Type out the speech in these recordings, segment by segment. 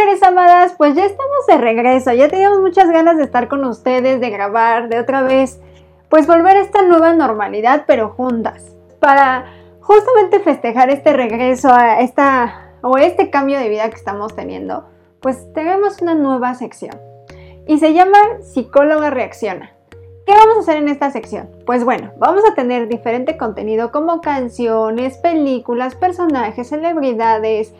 mujeres amadas, pues ya estamos de regreso, ya teníamos muchas ganas de estar con ustedes, de grabar, de otra vez, pues volver a esta nueva normalidad, pero juntas, para justamente festejar este regreso a esta o este cambio de vida que estamos teniendo, pues tenemos una nueva sección y se llama Psicóloga Reacciona. ¿Qué vamos a hacer en esta sección? Pues bueno, vamos a tener diferente contenido como canciones, películas, personajes, celebridades,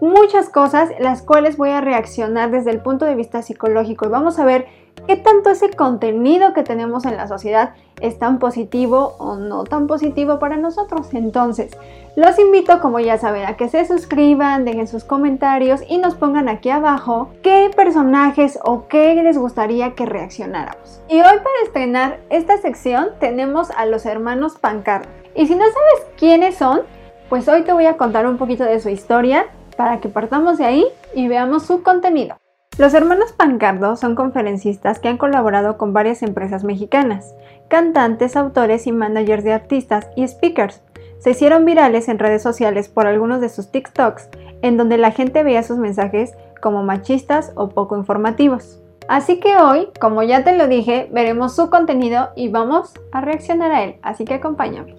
muchas cosas las cuales voy a reaccionar desde el punto de vista psicológico y vamos a ver qué tanto ese contenido que tenemos en la sociedad es tan positivo o no tan positivo para nosotros. Entonces, los invito, como ya saben, a que se suscriban, dejen sus comentarios y nos pongan aquí abajo qué personajes o qué les gustaría que reaccionáramos. Y hoy para estrenar esta sección tenemos a los hermanos Pancardo. Y si no sabes quiénes son, pues hoy te voy a contar un poquito de su historia para que partamos de ahí y veamos su contenido. Los hermanos Pancardo son conferencistas que han colaborado con varias empresas mexicanas, cantantes, autores y managers de artistas y speakers. Se hicieron virales en redes sociales por algunos de sus TikToks, en donde la gente veía sus mensajes como machistas o poco informativos. Así que hoy, como ya te lo dije, veremos su contenido y vamos a reaccionar a él, así que acompáñame.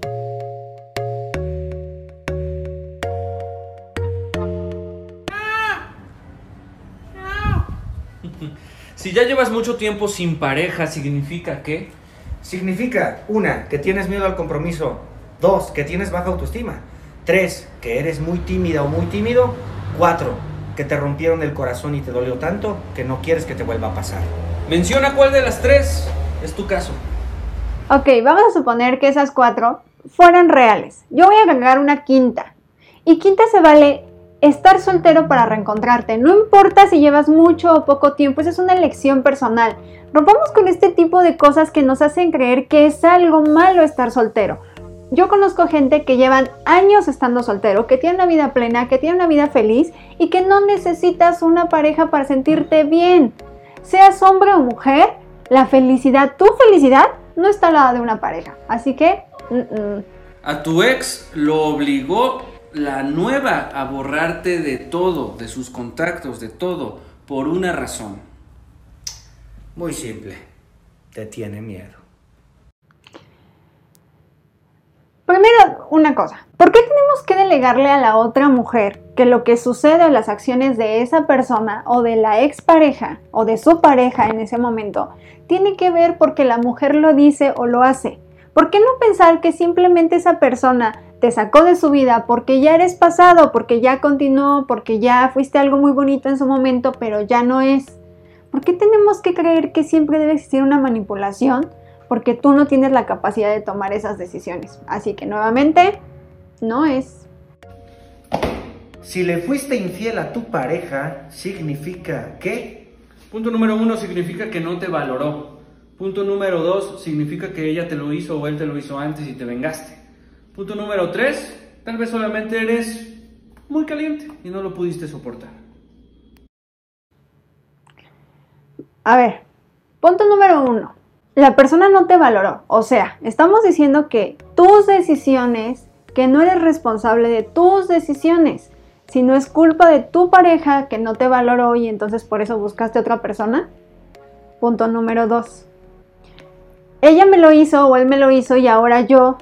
Si ya llevas mucho tiempo sin pareja, ¿significa qué? Significa, una, que tienes miedo al compromiso. Dos, que tienes baja autoestima. Tres, que eres muy tímida o muy tímido. Cuatro, que te rompieron el corazón y te dolió tanto que no quieres que te vuelva a pasar. Menciona cuál de las tres es tu caso. Ok, vamos a suponer que esas cuatro fueran reales. Yo voy a agregar una quinta. Y quinta se vale estar soltero para reencontrarte. No importa si llevas mucho o poco tiempo, esa es una elección personal. Rompamos con este tipo de cosas que nos hacen creer que es algo malo estar soltero. Yo conozco gente que llevan años estando soltero, que tiene una vida plena, que tiene una vida feliz y que no necesitas una pareja para sentirte bien. Seas hombre o mujer, la felicidad, tu felicidad, no está al lado de una pareja. Así que... A tu ex lo obligó la nueva a borrarte de todo, de sus contactos, de todo, por una razón. Muy simple. Te tiene miedo. Primero, una cosa. ¿Por qué tenemos que delegarle a la otra mujer que lo que sucede o las acciones de esa persona o de la expareja o de su pareja en ese momento tiene que ver porque la mujer lo dice o lo hace? ¿Por qué no pensar que simplemente esa persona te sacó de su vida porque ya eres pasado, porque ya continuó, porque ya fuiste algo muy bonito en su momento, pero ya no es. ¿Por qué tenemos que creer que siempre debe existir una manipulación? Porque tú no tienes la capacidad de tomar esas decisiones. Así que nuevamente, no es. Si le fuiste infiel a tu pareja, significa que... Punto número uno significa que no te valoró. Punto número dos significa que ella te lo hizo o él te lo hizo antes y te vengaste. Punto número 3, tal vez solamente eres muy caliente y no lo pudiste soportar. A ver, punto número 1. La persona no te valoró. O sea, estamos diciendo que tus decisiones, que no eres responsable de tus decisiones, si no es culpa de tu pareja que no te valoró y entonces por eso buscaste otra persona. Punto número 2. Ella me lo hizo o él me lo hizo y ahora yo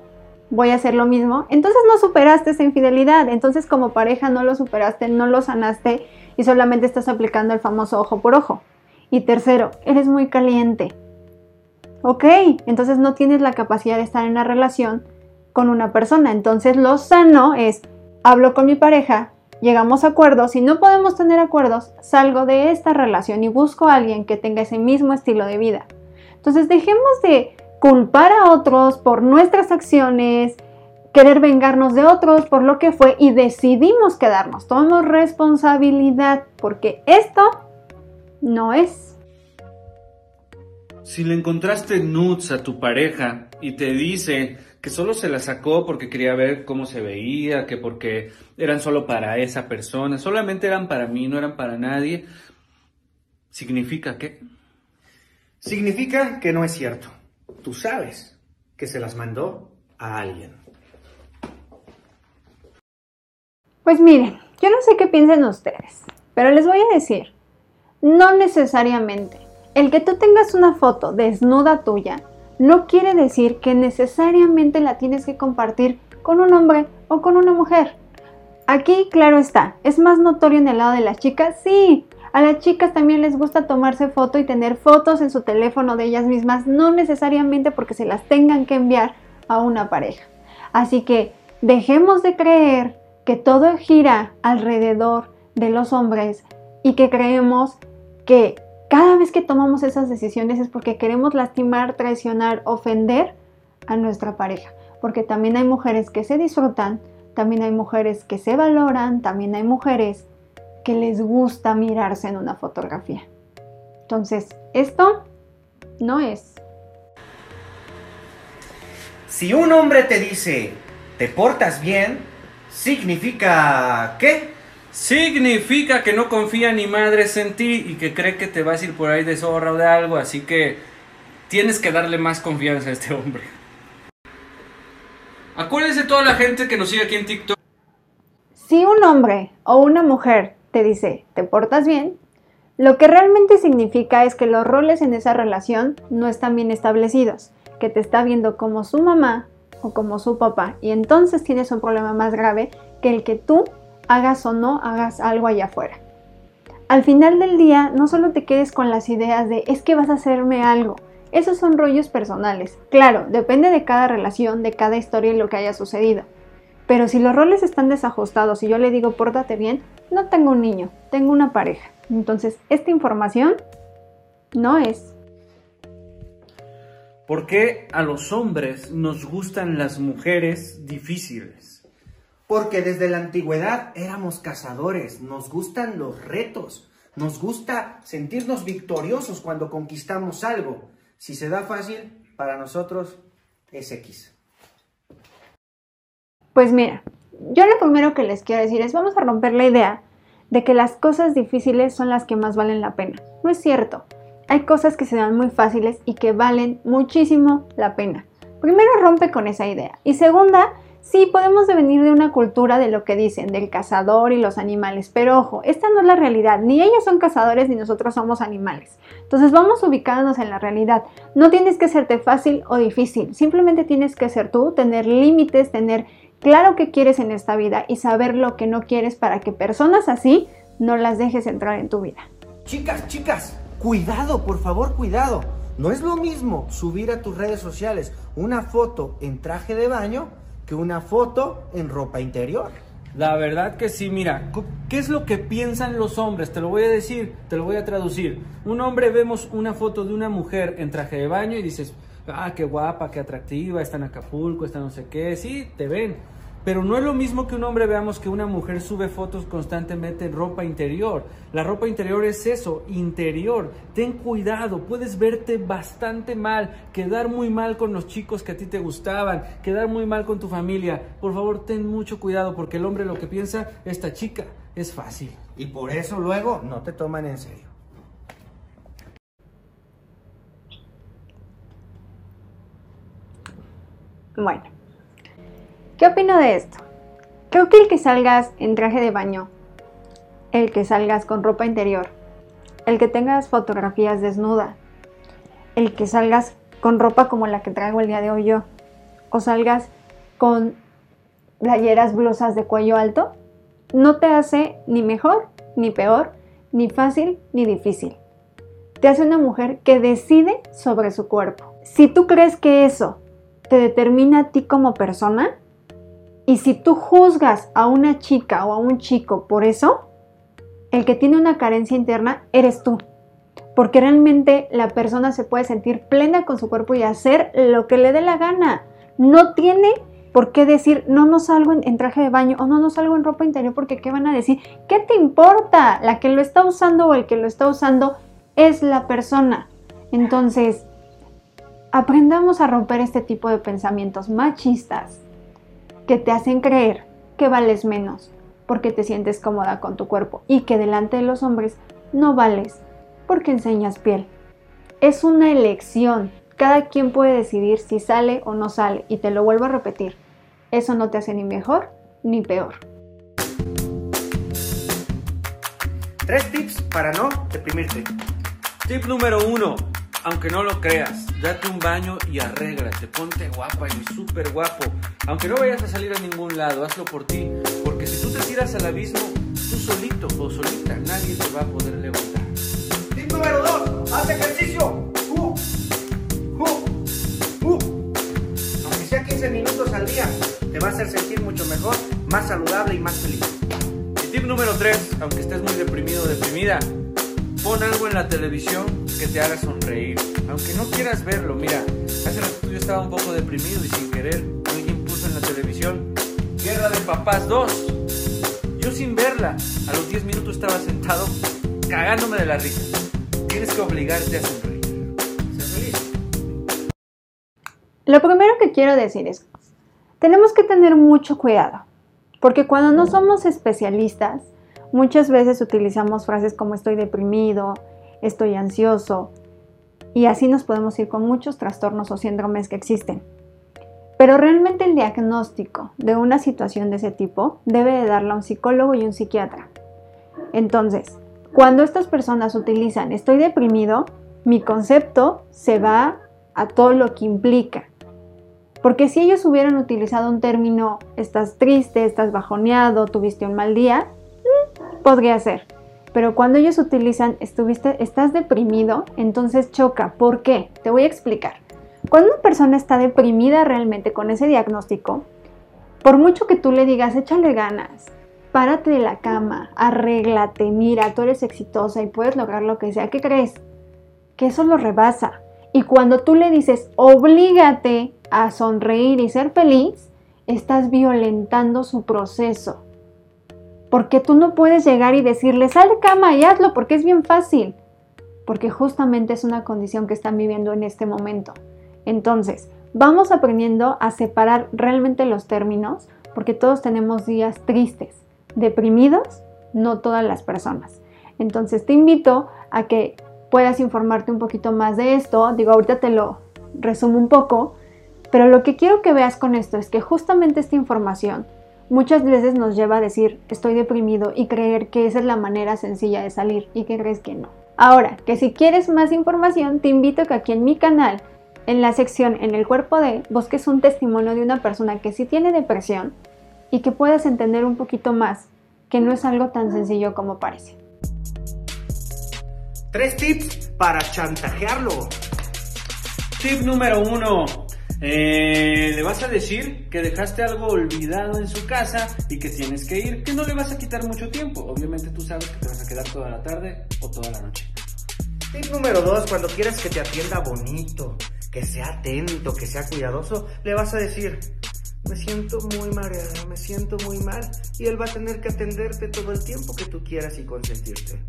voy a hacer lo mismo, entonces no superaste esa infidelidad, entonces como pareja no lo superaste, no lo sanaste y solamente estás aplicando el famoso ojo por ojo. Y tercero, eres muy caliente. Ok, entonces no tienes la capacidad de estar en una relación con una persona, entonces lo sano es, hablo con mi pareja, llegamos a acuerdos, si no podemos tener acuerdos, salgo de esta relación y busco a alguien que tenga ese mismo estilo de vida. Entonces dejemos de culpar a otros por nuestras acciones, querer vengarnos de otros por lo que fue y decidimos quedarnos. Tomamos responsabilidad porque esto no es. Si le encontraste nudes a tu pareja y te dice que solo se la sacó porque quería ver cómo se veía, que porque eran solo para esa persona, solamente eran para mí, no eran para nadie, ¿significa qué? Significa que no es cierto tú sabes que se las mandó a alguien. Pues miren, yo no sé qué piensen ustedes, Pero les voy a decir, no necesariamente. El que tú tengas una foto desnuda tuya no quiere decir que necesariamente la tienes que compartir con un hombre o con una mujer. Aquí, claro está, es más notorio en el lado de las chicas, sí. A las chicas también les gusta tomarse foto y tener fotos en su teléfono de ellas mismas, no necesariamente porque se las tengan que enviar a una pareja. Así que dejemos de creer que todo gira alrededor de los hombres y que creemos que cada vez que tomamos esas decisiones es porque queremos lastimar, traicionar, ofender a nuestra pareja. Porque también hay mujeres que se disfrutan, también hay mujeres que se valoran, también hay mujeres que les gusta mirarse en una fotografía. Entonces, esto no es. Si un hombre te dice, te portas bien, significa ¿qué? Significa que no confía ni madres en ti y que cree que te vas a ir por ahí de zorra o de algo, así que tienes que darle más confianza a este hombre. Acuérdense toda la gente que nos sigue aquí en TikTok. Si un hombre o una mujer te dice, te portas bien, lo que realmente significa es que los roles en esa relación no están bien establecidos, que te está viendo como su mamá o como su papá, y entonces tienes un problema más grave que el que tú hagas o no hagas algo allá afuera. Al final del día, no solo te quedes con las ideas de es que vas a hacerme algo. Esos son rollos personales. Claro, depende de cada relación, de cada historia y lo que haya sucedido. Pero si los roles están desajustados y yo le digo pórtate bien, no tengo un niño, tengo una pareja. Entonces, esta información no es. ¿Por qué a los hombres nos gustan las mujeres difíciles? Porque desde la antigüedad éramos cazadores, nos gustan los retos, nos gusta sentirnos victoriosos cuando conquistamos algo. Si se da fácil, para nosotros es X. Pues mira, yo lo primero que les quiero decir es vamos a romper la idea de que las cosas difíciles son las que más valen la pena. No es cierto. Hay cosas que se dan muy fáciles y que valen muchísimo la pena. Primero rompe con esa idea. Y segunda, Sí, podemos venir de una cultura de lo que dicen, del cazador y los animales, pero ojo, esta no es la realidad, ni ellos son cazadores ni nosotros somos animales. Entonces vamos ubicándonos en la realidad. No tienes que serte fácil o difícil, simplemente tienes que ser tú, tener límites, tener claro qué quieres en esta vida y saber lo que no quieres para que personas así no las dejes entrar en tu vida. Chicas, chicas, cuidado, por favor, cuidado. No es lo mismo subir a tus redes sociales una foto en traje de baño que una foto en ropa interior. La verdad que sí, mira, ¿qué es lo que piensan los hombres? Te lo voy a decir, te lo voy a traducir. Un hombre vemos una foto de una mujer en traje de baño y dices, ah, qué guapa, qué atractiva, está en Acapulco, está no sé qué, sí, te ven. Pero no es lo mismo que un hombre veamos que una mujer sube fotos constantemente en ropa interior. La ropa interior es eso, interior. Ten cuidado, puedes verte bastante mal, quedar muy mal con los chicos que a ti te gustaban, quedar muy mal con tu familia. Por favor, ten mucho cuidado porque el hombre lo que piensa, esta chica es fácil. Y por eso luego no te toman en serio. Bueno, ¿Qué opino de esto? Creo que el que salgas en traje de baño, el que salgas con ropa interior, el que tengas fotografías desnuda, el que salgas con ropa como la que traigo el día de hoy yo, o salgas con playeras, blusas de cuello alto, no te hace ni mejor, ni peor, ni fácil, ni difícil. Te hace una mujer que decide sobre su cuerpo. Si tú crees que eso te determina a ti como persona, y si tú juzgas a una chica o a un chico por eso, el que tiene una carencia interna eres tú. Porque realmente la persona se puede sentir plena con su cuerpo y hacer lo que le dé la gana. No tiene por qué decir, no, no salgo en, traje de baño o no, no salgo en ropa interior porque ¿qué van a decir? ¿Qué te importa? La que lo está usando o el que lo está usando es la persona. Entonces, aprendamos a romper este tipo de pensamientos machistas que te hacen creer que vales menos porque te sientes cómoda con tu cuerpo y que delante de los hombres no vales porque enseñas piel. Es una elección. Cada quien puede decidir si sale o no sale y te lo vuelvo a repetir. Eso no te hace ni mejor ni peor. Tres tips para no deprimirte. Tip número uno. Aunque no lo creas, date un baño y arréglate, ponte guapa y súper guapo. Aunque no vayas a salir a ningún lado, hazlo por ti, porque si tú te tiras al abismo, tú solito o solita, nadie te va a poder levantar. Tip número dos, haz ejercicio. Uh, uh, uh. Aunque sea 15 minutos al día, te va a hacer sentir mucho mejor, más saludable y más feliz. Y tip número 3, aunque estés muy deprimido o deprimida, pon algo en la televisión que te haga sonreír. Aunque no quieras verlo, mira, hace rato yo estaba un poco deprimido y sin querer alguien puso en la televisión Guerra de Papás 2. Yo sin verla, a los 10 minutos estaba sentado cagándome de la risa. Tienes que obligarte a sonreír. Sé feliz. Lo primero que quiero decir es, tenemos que tener mucho cuidado, porque cuando no somos especialistas, muchas veces utilizamos frases como estoy deprimido, estoy ansioso, y así nos podemos ir con muchos trastornos o síndromes que existen. Pero realmente el diagnóstico de una situación de ese tipo debe de darla un psicólogo y un psiquiatra. Entonces, cuando estas personas utilizan estoy deprimido, mi concepto se va a todo lo que implica. Porque si ellos hubieran utilizado un término estás triste, estás bajoneado, tuviste un mal día, mm, podría ser. Pero cuando ellos utilizan estuviste, estás deprimido, entonces choca. ¿Por qué? Te voy a explicar. Cuando una persona está deprimida realmente con ese diagnóstico, por mucho que tú le digas, échale ganas, párate de la cama, arréglate, mira, tú eres exitosa y puedes lograr lo que sea, ¿qué crees? Que eso lo rebasa. Y cuando tú le dices, oblígate a sonreír y ser feliz, estás violentando su proceso. Porque tú no puedes llegar y decirle, sal de cama y hazlo porque es bien fácil. Porque justamente es una condición que están viviendo en este momento. Entonces, vamos aprendiendo a separar realmente los términos porque todos tenemos días tristes, deprimidos, no todas las personas. Entonces, te invito a que puedas informarte un poquito más de esto. Digo, ahorita te lo resumo un poco, pero lo que quiero que veas con esto es que justamente esta información muchas veces nos lleva a decir estoy deprimido y creer que esa es la manera sencilla de salir y que crees que no. Ahora, que si quieres más información, te invito a que aquí en mi canal, en la sección En el cuerpo de, busques un testimonio de una persona que sí tiene depresión y que puedas entender un poquito más que no es algo tan sencillo como parece. Tres tips para chantajearlo. Tip número uno. Eh, le vas a decir que dejaste algo olvidado en su casa y que tienes que ir, que no le vas a quitar mucho tiempo. Obviamente tú sabes que te vas a quedar toda la tarde o toda la noche. Tip número dos, cuando quieras que te atienda bonito, que sea atento, que sea cuidadoso, le vas a decir, me siento muy mareada, me siento muy mal, y él va a tener que atenderte todo el tiempo que tú quieras y consentirte.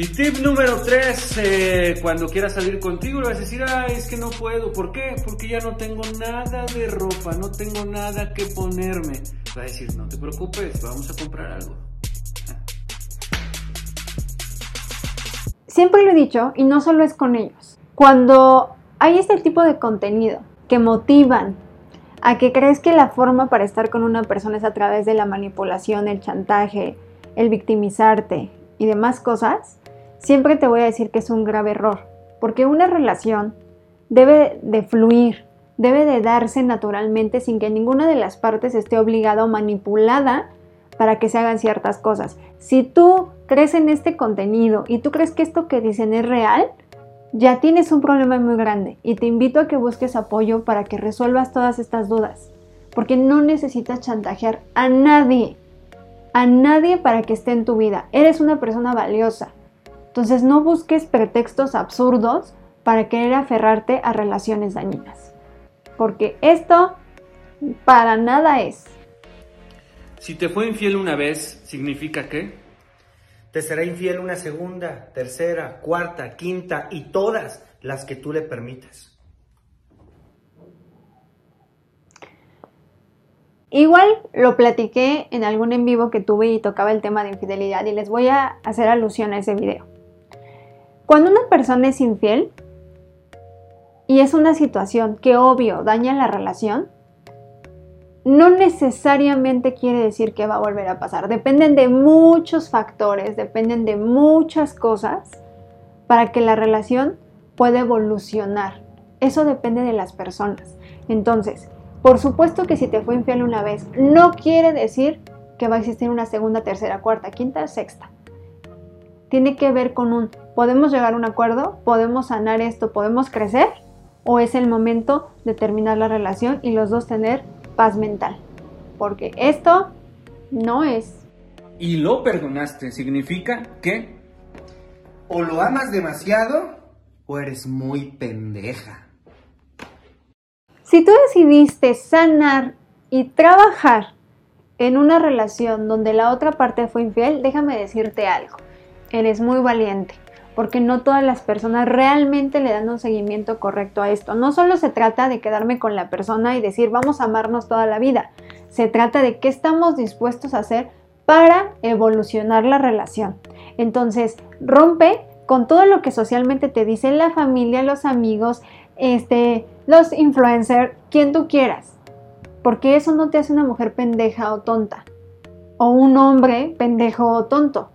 Y tip número 3, cuando quieras salir contigo le vas a decir, ay, es que no puedo. ¿Por qué? Porque ya no tengo nada de ropa, no tengo nada que ponerme. Va a decir, no te preocupes, vamos a comprar algo. Siempre lo he dicho, y no solo es con ellos. Cuando hay este tipo de contenido que motivan a que crees que la forma para estar con una persona es a través de la manipulación, el chantaje, el victimizarte y demás cosas, siempre te voy a decir que es un grave error, porque una relación debe de fluir, debe de darse naturalmente sin que ninguna de las partes esté obligada o manipulada para que se hagan ciertas cosas. Si tú crees en este contenido y tú crees que esto que dicen es real, ya tienes un problema muy grande y te invito a que busques apoyo para que resuelvas todas estas dudas, porque no necesitas chantajear a nadie, a nadie para que esté en tu vida. Eres una persona valiosa. Entonces no busques pretextos absurdos para querer aferrarte a relaciones dañinas, porque esto para nada es. Si te fue infiel una vez, ¿significa qué? Te será infiel una segunda, tercera, cuarta, quinta y todas las que tú le permitas. Igual lo platiqué en algún en vivo que tuve y tocaba el tema de infidelidad y les voy a hacer alusión a ese video. Cuando una persona es infiel y es una situación que obvio daña la relación, no necesariamente quiere decir que va a volver a pasar. Dependen de muchos factores, dependen de muchas cosas para que la relación pueda evolucionar. Eso depende de las personas. Entonces, por supuesto que si te fue infiel una vez, no quiere decir que va a existir una segunda, tercera, cuarta, quinta, sexta. Tiene que ver con un, ¿podemos llegar a un acuerdo? ¿Podemos sanar esto? ¿Podemos crecer? ¿O es el momento de terminar la relación y los dos tener paz mental? Porque esto no es. Y lo perdonaste significa que o lo amas demasiado o eres muy pendeja. Si tú decidiste sanar y trabajar en una relación donde la otra parte fue infiel, déjame decirte algo. Eres muy valiente, porque no todas las personas realmente le dan un seguimiento correcto a esto. No solo se trata de quedarme con la persona y decir vamos a amarnos toda la vida. Se trata de qué estamos dispuestos a hacer para evolucionar la relación. Entonces, rompe con todo lo que socialmente te dice la familia, los amigos, este, los influencers, quien tú quieras. Porque eso no te hace una mujer pendeja o tonta. O un hombre pendejo o tonto.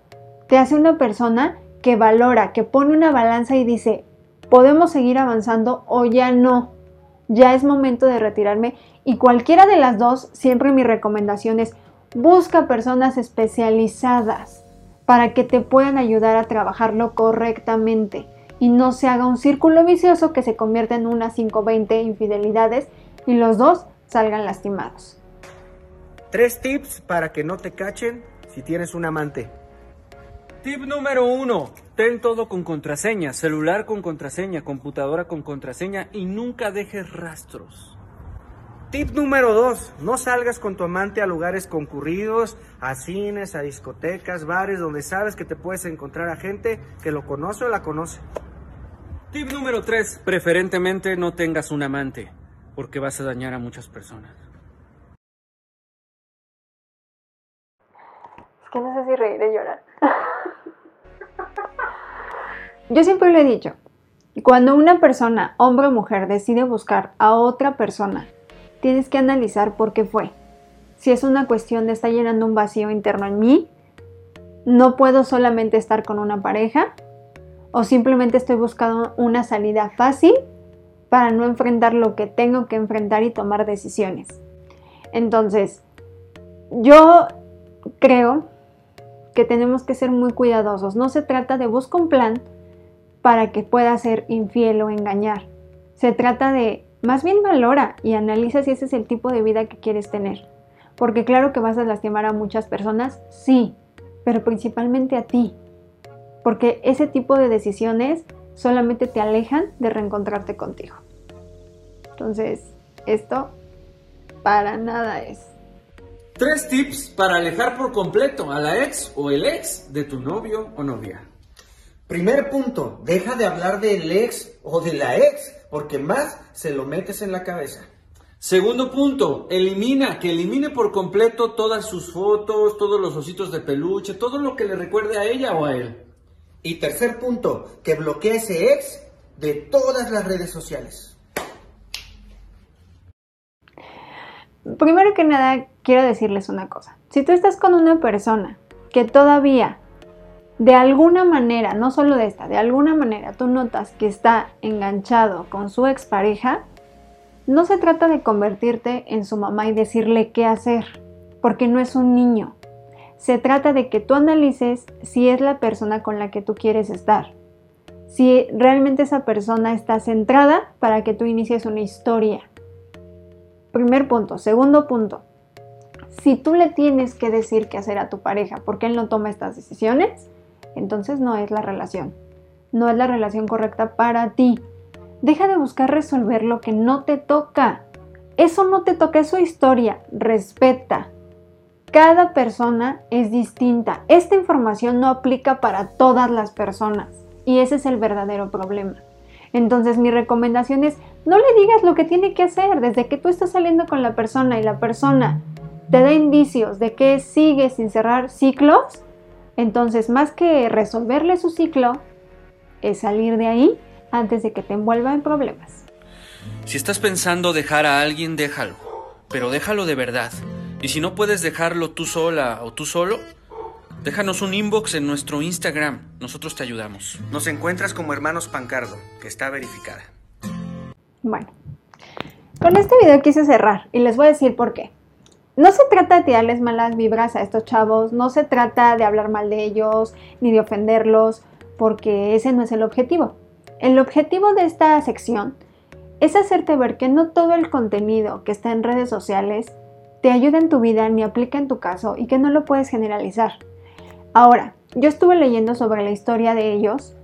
Te hace una persona que valora, que pone una balanza y dice, podemos seguir avanzando o ya no. Ya es momento de retirarme. Y cualquiera de las dos, siempre mi recomendación es, busca personas especializadas para que te puedan ayudar a trabajarlo correctamente y no se haga un círculo vicioso que se convierta en unas 5-20 infidelidades y los dos salgan lastimados. Tres tips para que no te cachen si tienes un amante. Tip número uno, ten todo con contraseña, celular con contraseña, computadora con contraseña y nunca dejes rastros. Tip número dos, no salgas con tu amante a lugares concurridos, a cines, a discotecas, bares, donde sabes que te puedes encontrar a gente que lo conoce o la conoce. Tip número 3. Preferentemente no tengas un amante, porque vas a dañar a muchas personas. Es que no sé si reír o llorar. Yo siempre lo he dicho, cuando una persona, hombre o mujer, decide buscar a otra persona, tienes que analizar por qué fue. Si es una cuestión de estar llenando un vacío interno en mí, no puedo solamente estar con una pareja, o simplemente estoy buscando una salida fácil para no enfrentar lo que tengo que enfrentar y tomar decisiones. Entonces, yo creo que tenemos que ser muy cuidadosos. No se trata de buscar un plan para que pueda ser infiel o engañar. Se trata de, más bien valora y analiza si ese es el tipo de vida que quieres tener. Porque claro que vas a lastimar a muchas personas, sí, pero principalmente a ti porque ese tipo de decisiones solamente te alejan de reencontrarte contigo. Entonces, esto para nada es. Tres tips para alejar por completo a la ex o el ex de tu novio o novia. Primer punto, deja de hablar del ex o de la ex, porque más se lo metes en la cabeza. Segundo punto, elimina, que elimine por completo todas sus fotos, todos los ositos de peluche, todo lo que le recuerde a ella o a él. Y tercer punto, que bloquee ese ex de todas las redes sociales. Primero que nada, quiero decirles una cosa. Si tú estás con una persona que todavía, de alguna manera, no solo de esta, de alguna manera tú notas que está enganchado con su expareja, no se trata de convertirte en su mamá y decirle qué hacer, porque no es un niño. Se trata de que tú analices si es la persona con la que tú quieres estar. Si realmente esa persona está centrada para que tú inicies una historia. Primer punto. Segundo punto. Si tú le tienes que decir qué hacer a tu pareja porque él no toma estas decisiones, entonces no es la relación. No es la relación correcta para ti. Deja de buscar resolver lo que no te toca. Eso no te toca, es su historia. Respeta. Cada persona es distinta. Esta información no aplica para todas las personas y ese es el verdadero problema. Entonces mi recomendación es no le digas lo que tiene que hacer desde que tú estás saliendo con la persona y la persona te da indicios de que sigue sin cerrar ciclos. Entonces más que resolverle su ciclo es salir de ahí antes de que te envuelva en problemas. Si estás pensando dejar a alguien, déjalo pero déjalo de verdad. Y si no puedes dejarlo tú sola o tú solo, déjanos un inbox en nuestro Instagram. Nosotros te ayudamos. Nos encuentras como Hermanos Pancardo, que está verificada. Bueno, con este video quise cerrar y les voy a decir por qué. No se trata de tirarles malas vibras a estos chavos, no se trata de hablar mal de ellos ni de ofenderlos, porque ese no es el objetivo. El objetivo de esta sección es hacerte ver que no todo el contenido que está en redes sociales te ayuda en tu vida ni aplica en tu caso y que no lo puedes generalizar. Ahora, yo estuve leyendo sobre la historia de ellos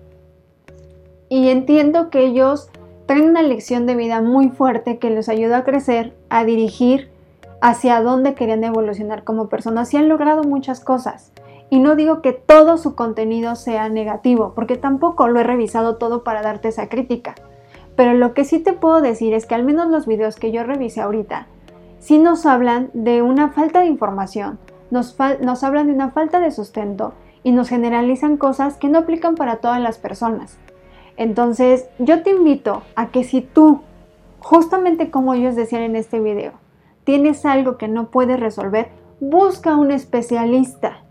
y entiendo que ellos traen una lección de vida muy fuerte que les ayudó a crecer, a dirigir hacia dónde querían evolucionar como personas y han logrado muchas cosas. Y no digo que todo su contenido sea negativo, porque tampoco lo he revisado todo para darte esa crítica. Pero lo que sí te puedo decir es que al menos los videos que yo revisé ahorita, sí nos hablan de una falta de información, nos, nos hablan de una falta de sustento y nos generalizan cosas que no aplican para todas las personas. Entonces, yo te invito a que si tú, justamente como ellos decían en este video, tienes algo que no puedes resolver, busca un especialista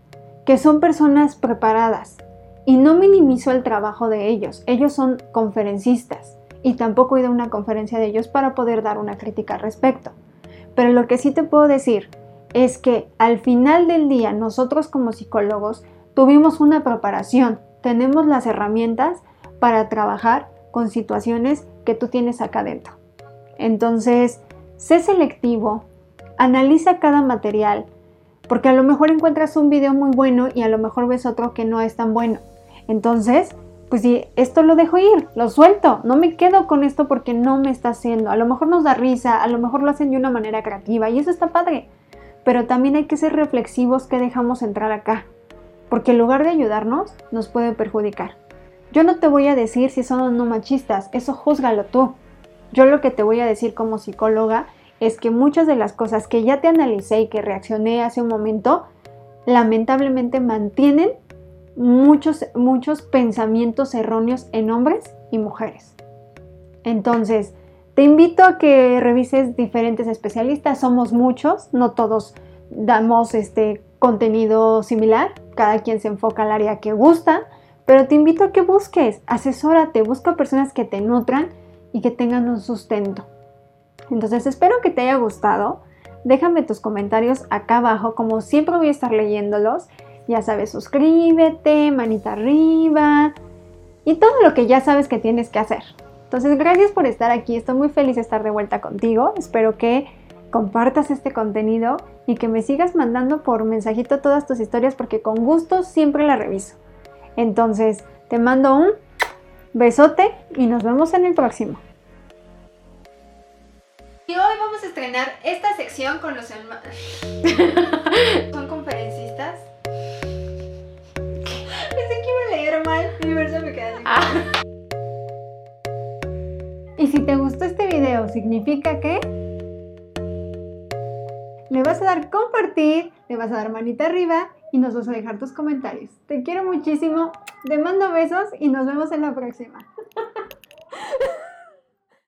que son personas preparadas. Y no minimizo el trabajo de ellos, ellos son conferencistas y tampoco he ido a una conferencia de ellos para poder dar una crítica al respecto. Pero lo que sí te puedo decir es que al final del día nosotros como psicólogos tuvimos una preparación, tenemos las herramientas para trabajar con situaciones que tú tienes acá dentro. Entonces, sé selectivo, analiza cada material, porque a lo mejor encuentras un video muy bueno y a lo mejor ves otro que no es tan bueno. Entonces, pues si esto lo dejo ir, lo suelto, no me quedo con esto porque no me está haciendo. A lo mejor nos da risa, a lo mejor lo hacen de una manera creativa y eso está padre. Pero también hay que ser reflexivos que dejamos entrar acá, porque en lugar de ayudarnos, nos puede perjudicar. Yo no te voy a decir si son o no machistas, eso júzgalo tú. Yo lo que te voy a decir como psicóloga es que muchas de las cosas que ya te analicé y que reaccioné hace un momento, lamentablemente mantienen muchos, muchos pensamientos erróneos en hombres y mujeres. Entonces, te invito a que revises diferentes especialistas, somos muchos, no todos damos este contenido similar, cada quien se enfoca al área que gusta, pero te invito a que busques, asesórate, busca personas que te nutran y que tengan un sustento. Entonces espero que te haya gustado. Déjame tus comentarios acá abajo, como siempre voy a estar leyéndolos. Ya sabes, suscríbete, manita arriba y todo lo que ya sabes que tienes que hacer. Entonces, gracias por estar aquí. Estoy muy feliz de estar de vuelta contigo. Espero que compartas este contenido y que me sigas mandando por mensajito todas tus historias porque con gusto siempre la reviso. Entonces, te mando un besote y nos vemos en el próximo. Y hoy vamos a estrenar esta sección con los hermanos. ¿Son conferencistas? Pensé que iba a leer mal, mi verso me queda así. Ah. Y si te gustó este video, significa que le vas a dar compartir, le vas a dar manita arriba y nos vas a dejar tus comentarios. Te quiero muchísimo, te mando besos y nos vemos en la próxima.